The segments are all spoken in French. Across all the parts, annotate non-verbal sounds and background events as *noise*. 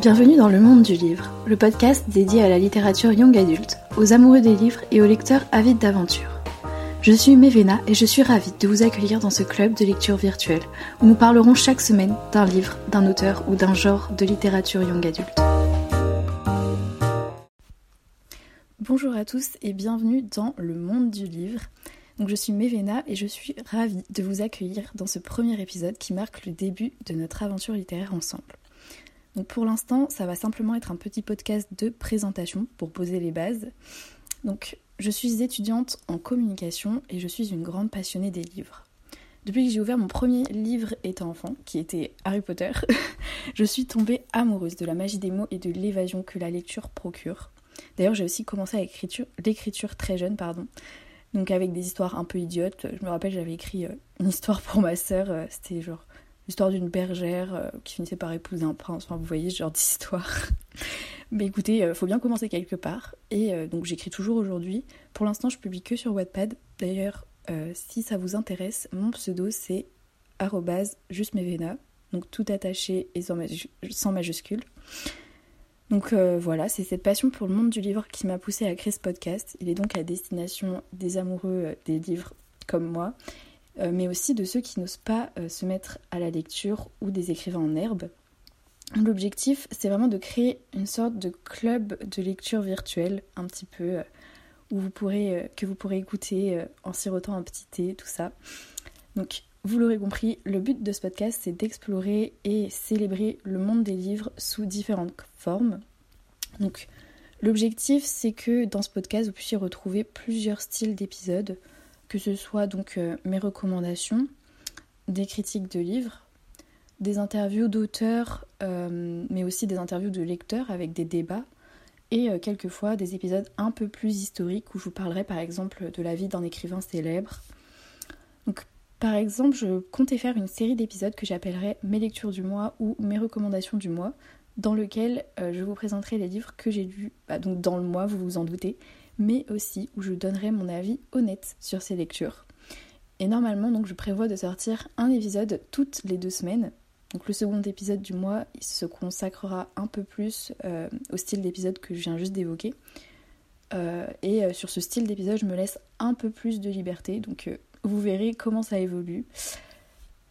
Bienvenue dans le monde du livre, le podcast dédié à la littérature young adulte, aux amoureux des livres et aux lecteurs avides d'aventure. Je suis Mevena et je suis ravie de vous accueillir dans ce club de lecture virtuelle où nous parlerons chaque semaine d'un livre, d'un auteur ou d'un genre de littérature young adulte. Bonjour à tous et bienvenue dans le monde du livre. Donc je suis Mevena et je suis ravie de vous accueillir dans ce premier épisode qui marque le début de notre aventure littéraire ensemble. Pour l'instant, ça va simplement être un petit podcast de présentation pour poser les bases. Donc je suis étudiante en communication et je suis une grande passionnée des livres. Depuis que j'ai ouvert mon premier livre étant enfant, qui était Harry Potter, *laughs* je suis tombée amoureuse de la magie des mots et de l'évasion que la lecture procure. D'ailleurs, j'ai aussi commencé à l'écriture très jeune, pardon. Donc avec des histoires un peu idiotes. Je me rappelle, j'avais écrit euh, une histoire pour ma sœur. Euh, c'était genre l'histoire d'une bergère euh, qui finissait par épouser un prince. Enfin, vous voyez ce genre d'histoire. *laughs* Mais écoutez, faut bien commencer quelque part. Et donc j'écris toujours aujourd'hui. Pour l'instant, je publie que sur Wattpad. D'ailleurs, si ça vous intéresse, mon pseudo c'est justmevena. Donc tout attaché et sans, majuscule. Donc euh, voilà, c'est cette passion pour le monde du livre qui m'a poussée à créer ce podcast. Il est donc à destination des amoureux euh, des livres comme moi, euh, mais aussi de ceux qui n'osent pas se mettre à la lecture ou des écrivains en herbe. L'objectif, c'est vraiment de créer une sorte de club de lecture virtuelle, un petit peu, où vous pourrez, que vous pourrez écouter en sirotant un petit thé, tout ça. Donc vous l'aurez compris, le but de ce podcast, c'est d'explorer et célébrer le monde des livres sous différentes formes. Donc, l'objectif, c'est que dans ce podcast, vous puissiez retrouver plusieurs styles d'épisodes, que ce soit donc euh, mes recommandations, des critiques de livres, des interviews d'auteurs, euh, mais aussi des interviews de lecteurs avec des débats, et euh, quelquefois des épisodes un peu plus historiques où je vous parlerai par exemple de la vie d'un écrivain célèbre. Donc par exemple, je comptais faire une série d'épisodes que j'appellerais Mes lectures du mois ou Mes recommandations du mois, dans lequel euh, je vous présenterai les livres que j'ai lus bah, donc dans le mois, vous vous en doutez, mais aussi où je donnerai mon avis honnête sur ces lectures. Et normalement, donc, je prévois de sortir un épisode toutes les deux semaines. Donc le second épisode du mois, se consacrera un peu plus euh, au style d'épisode que je viens juste d'évoquer. Euh, et sur ce style d'épisode, je me laisse un peu plus de liberté. Vous verrez comment ça évolue.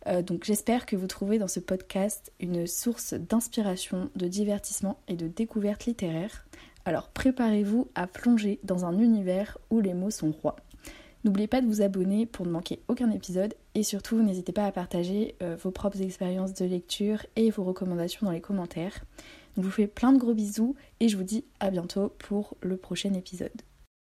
Euh, donc j'espère que vous trouvez dans ce podcast une source d'inspiration, de divertissement et de découverte littéraire. Alors préparez-vous à plonger dans un univers où les mots sont rois. N'oubliez pas de vous abonner pour ne manquer aucun épisode et surtout n'hésitez pas à partager euh, vos propres expériences de lecture et vos recommandations dans les commentaires. je vous fais plein de gros bisous et je vous dis à bientôt pour le prochain épisode.